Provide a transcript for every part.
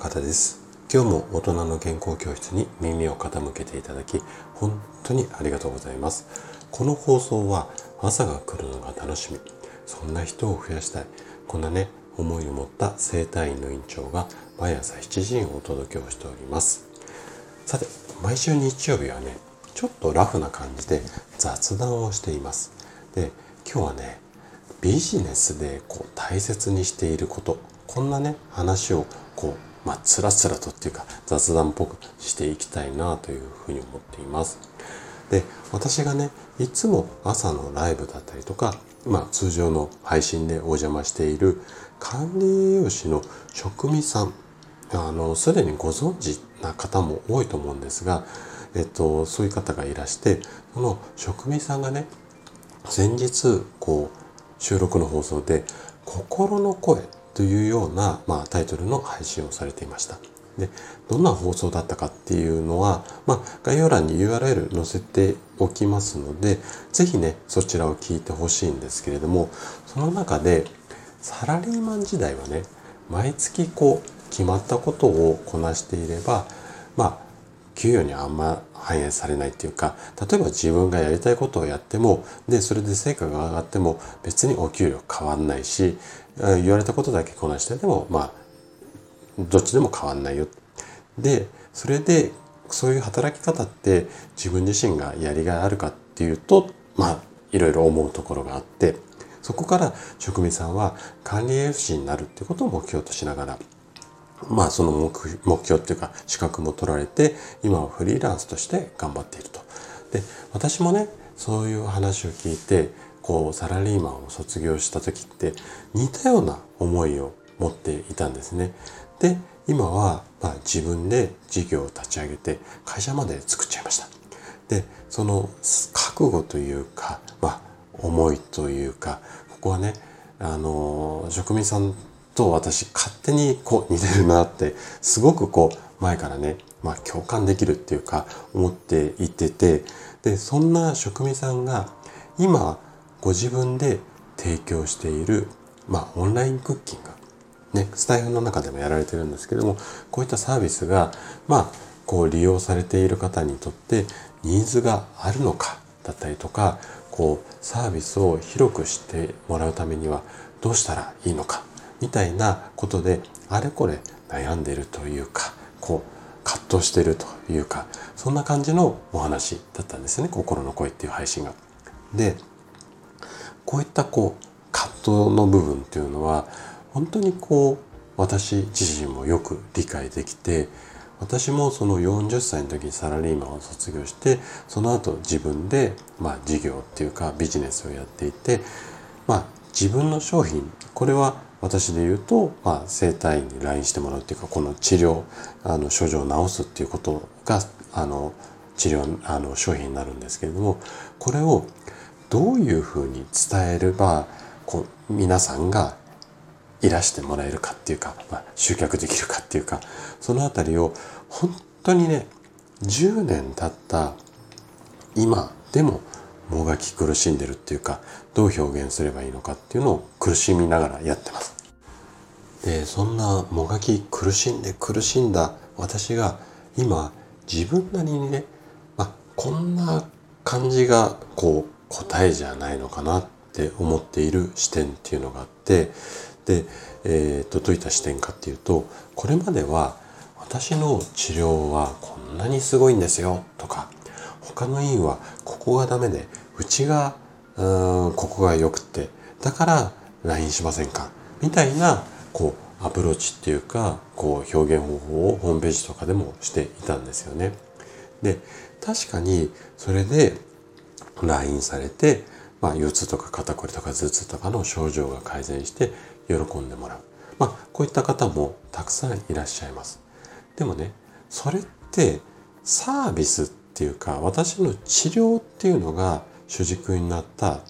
高田です。今日も大人の健康教室に耳を傾けていただき本当にありがとうございます。この放送は朝が来るのが楽しみ。そんな人を増やしたい。こんなね思いを持った生体院の院長が毎朝7時にお届けをしております。さて毎週日曜日はねちょっとラフな感じで雑談をしています。で今日はねビジネスでこう大切にしていることこんなね話をこうまあ、つらつらとっていうか雑談っぽくしていきたいなというふうに思っています。で、私がね、いつも朝のライブだったりとか、まあ、通常の配信でお邪魔している管理栄養士の職味さん、あの、すでにご存知な方も多いと思うんですが、えっと、そういう方がいらして、その職味さんがね、先日、こう、収録の放送で、心の声というような、まあ、タイトルの配信をされていました。で、どんな放送だったかっていうのは、まあ、概要欄に URL 載せておきますので、ぜひね、そちらを聞いてほしいんですけれども、その中で、サラリーマン時代はね、毎月こう、決まったことをこなしていれば、まあ、給与にあんま反映されないっていうか、例えば自分がやりたいことをやっても、で、それで成果が上がっても別にお給料変わんないし、言われたことだけこなしてでも、まあ、どっちでも変わんないよ。で、それで、そういう働き方って自分自身がやりがいあるかっていうと、まあ、いろいろ思うところがあって、そこから職人さんは管理栄養士になるっていうことを目標としながら、まあその目標っていうか資格も取られて今はフリーランスとして頑張っていると。で私もねそういう話を聞いてこうサラリーマンを卒業した時って似たような思いを持っていたんですね。で今はまあ自分で事業を立ち上げて会社まで作っちゃいました。でその覚悟というか、まあ、思いというかここはねあの職人さんと私勝手にこう似てるなってすごくこう前からね、まあ、共感できるっていうか思っていててでそんな職人さんが今ご自分で提供している、まあ、オンラインクッキングね、スタイフの中でもやられてるんですけどもこういったサービスがまあこう利用されている方にとってニーズがあるのかだったりとかこうサービスを広くしてもらうためにはどうしたらいいのかみたいなことであれこれ悩んでるというかこう葛藤してるというかそんな感じのお話だったんですね「心の声」っていう配信が。でこういったこう葛藤の部分っていうのは本当にこう私自身もよく理解できて私もその40歳の時にサラリーマンを卒業してその後自分でまあ事業っていうかビジネスをやっていてまあ自分の商品これは私で言うと、まあ、整体院に LINE してもらうっていうか、この治療、あの、症状を治すっていうことが、あの、治療、あの、商品になるんですけれども、これをどういうふうに伝えれば、こう、皆さんがいらしてもらえるかっていうか、まあ、集客できるかっていうか、そのあたりを、本当にね、10年経った今でももがき苦しんでるっていうかどう表現すればいいのかっていうのを苦しみながらやってます。でそんなもがき苦しんで苦しんだ私が今自分なりにね、まあ、こんな感じがこう答えじゃないのかなって思っている視点っていうのがあってで、えー、とどういった視点かっていうとこれまでは私の治療はこんなにすごいんですよとか他の院はここがダメでうちがうーんここが良くてだから LINE しませんかみたいなこうアプローチっていうかこう表現方法をホームページとかでもしていたんですよね。で確かにそれで LINE されて、まあ、腰痛とか肩こりとか頭痛とかの症状が改善して喜んでもらう。まあ、こういった方もたくさんいらっしゃいます。でもね、それってサービスっていうか私の治療っていうのが主軸になった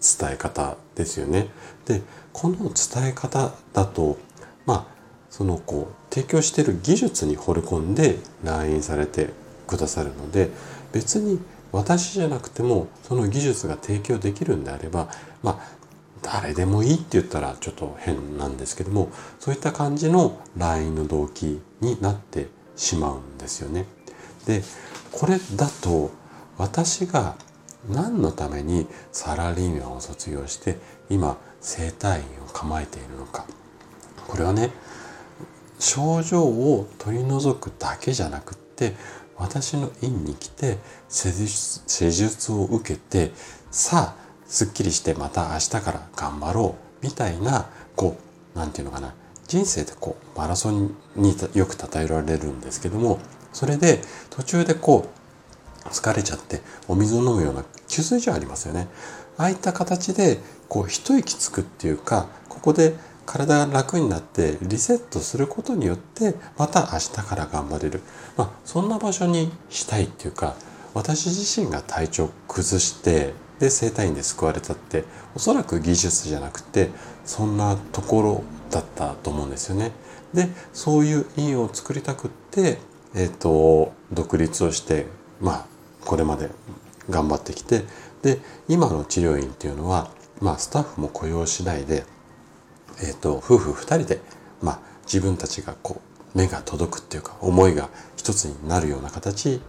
伝え方ですよね。でこの伝え方だとまあそのこう提供している技術に惚れ込んで来院されてくださるので別に私じゃなくてもその技術が提供できるんであればまあ誰でもいいって言ったらちょっと変なんですけどもそういった感じの LINE の動機になってしまうんですよね。でこれだと私が何のためにサラリーマンを卒業して今整体院を構えているのかこれはね症状を取り除くだけじゃなくって私の院に来て施術を受けてさあすっきりしてまた明日から頑張ろうみたいなこう何て言うのかな人生でこうマラソンによく称えられるんですけどもそれで途中でこう疲れちゃってお水を飲むような給水所ありますよね。ああいった形でこう一息つくっていうかここで体が楽になってリセットすることによってまた明日から頑張れる、まあ、そんな場所にしたいっていうか私自身が体調崩してで整体院で救われたっておそらく技術じゃなくてそんなところだったと思うんですよね。でそういう院を作りたくって、えーと、独立をしてまあこれまで頑張ってきてで今の治療院っていうのは、まあ、スタッフも雇用しないでえーと、夫婦2人で、まあ、自分たちがこう目が届くっていうか思いが一つになるような形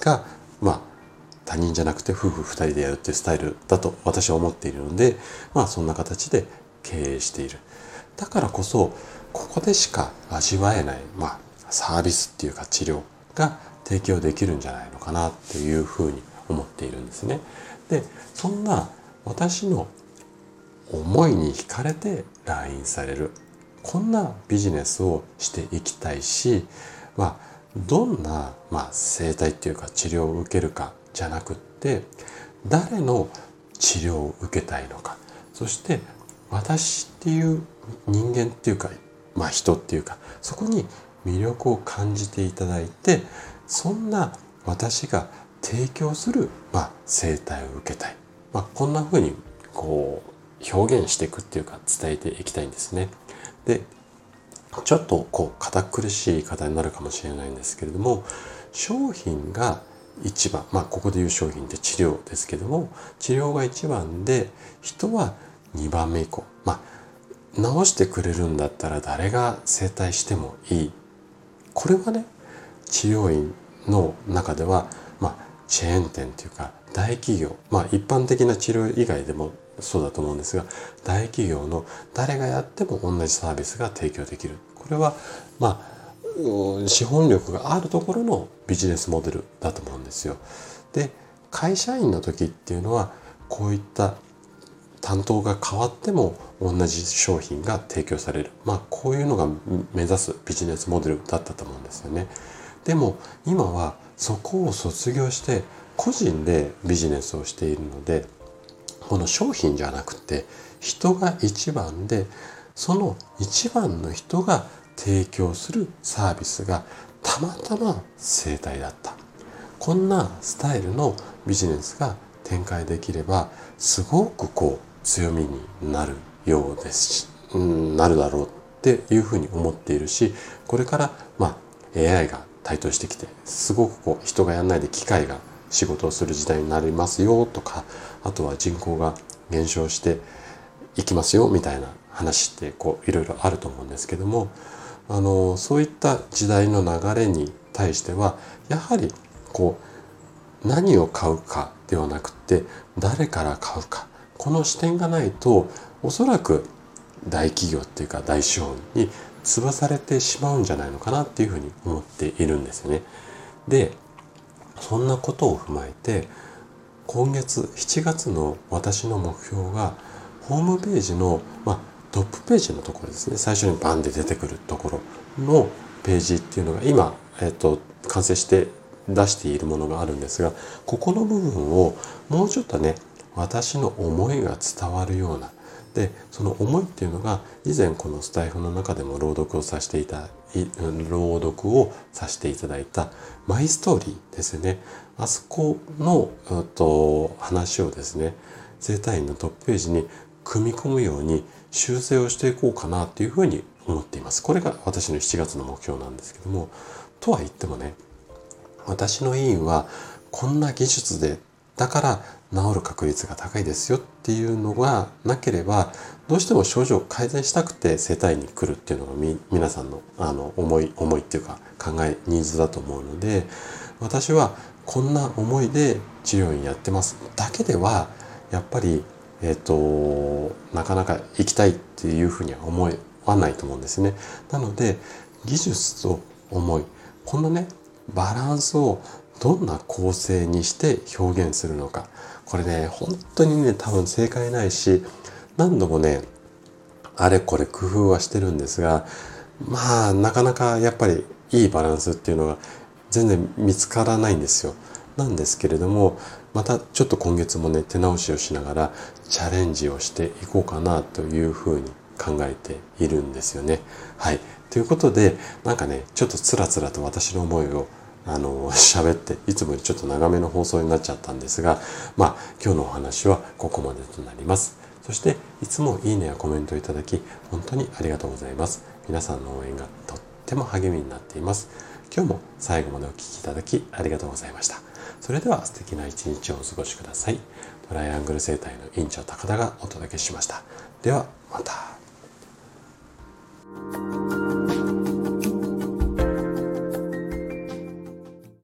が、まあ、他人じゃなくて夫婦2人でやるっていうスタイルだと私は思っているので、まあ、そんな形で経営している。だからこそここでしか味わえない、まあ、サービスっていうか治療が提供できるんじゃないのかなっていうふうに思っているんですね。でそんな私の思いに惹かれて来院される。こんなビジネスをしていきたいし、まあ、どんな、まあ、生態っていうか治療を受けるかじゃなくって誰の治療を受けたいのか。そして私っていう人間っていうか、まあ、人っていうかそこに魅力を感じていただいてそんな私が提供する、まあ、生態を受けたい、まあ、こんな風にこう表現していくっていうか伝えていきたいんですね。でちょっとこう堅苦しい方になるかもしれないんですけれども商品が一番まあここで言う商品って治療ですけども治療が一番で人は2番目以降まあ治してくれるんだったら誰が整体してもいいこれはね治療院の中ではまあチェーン店っていうか大企業まあ一般的な治療以外でもそうだと思うんですが大企業の誰がやっても同じサービスが提供できるこれはまあ資本力があるところのビジネスモデルだと思うんですよ。で会社員の時っていうのはこういった担当が変わっても同じ商品が提供されるまあこういうのが目指すビジネスモデルだったと思うんですよね。でも今はそこを卒業して個人でビジネスをしているのでこの商品じゃなくて人が一番でその一番の人が提供するサービスがたまたま生態だった。こんなスタイルのビジネスが展開できればすごくこう強みになるようですし、うん、なるだろうっていうふうに思っているしこれからまあ AI が台頭してきてすごくこう人がやんないで機械が仕事をする時代になりますよとかあとは人口が減少していきますよみたいな話ってこういろいろあると思うんですけどもあのそういった時代の流れに対してはやはりこう何を買うかではなくて誰から買うかこの視点がないとおそらく大企業っていうか大資本に潰されてしまうんじゃないのかなっていうふうに思っているんですよね。でそんなことを踏まえて今月7月の私の目標がホームページの、まあ、トップページのところですね。最初にバンで出てくるところのページっていうのが今、えっと、完成して出しているものがあるんですがここの部分をもうちょっとね私の思いが伝わるようなでその思いっていうのが以前このスタイフの中でも朗読をさせていた朗読をさせていただいたマイストーリーですね。あそこのと話をですね生体院のトップページに組み込むように修正をしていこうかなっていうふうに思っています。これが私の7月の目標なんですけどもとは言ってもね私の委員はこんな技術でだから治る確率が高いですよっていうのがなければどうしても症状を改善したくて整体に来るっていうのが皆さんのあの思い思いっていうか考えニーズだと思うので私はこんな思いで治療院やってますだけではやっぱりえっ、ー、となかなか行きたいっていうふうには思わないと思うんですね。なので技術と思いこんなねバランスをどんな構成にして表現するのかこれね本当にね多分正解ないし何度もねあれこれ工夫はしてるんですがまあなかなかやっぱりいいバランスっていうのが全然見つからないんですよ。なんですけれどもまたちょっと今月もね手直しをしながらチャレンジをしていこうかなというふうに考えているんですよね。はい。ということでなんかねちょっとつらつらと私の思いをあの、喋って、いつもよりちょっと長めの放送になっちゃったんですが、まあ、今日のお話はここまでとなります。そして、いつもいいねやコメントいただき、本当にありがとうございます。皆さんの応援がとっても励みになっています。今日も最後までお聴きいただきありがとうございました。それでは素敵な一日をお過ごしください。トライアングル生態の院長高田がお届けしました。ではまた。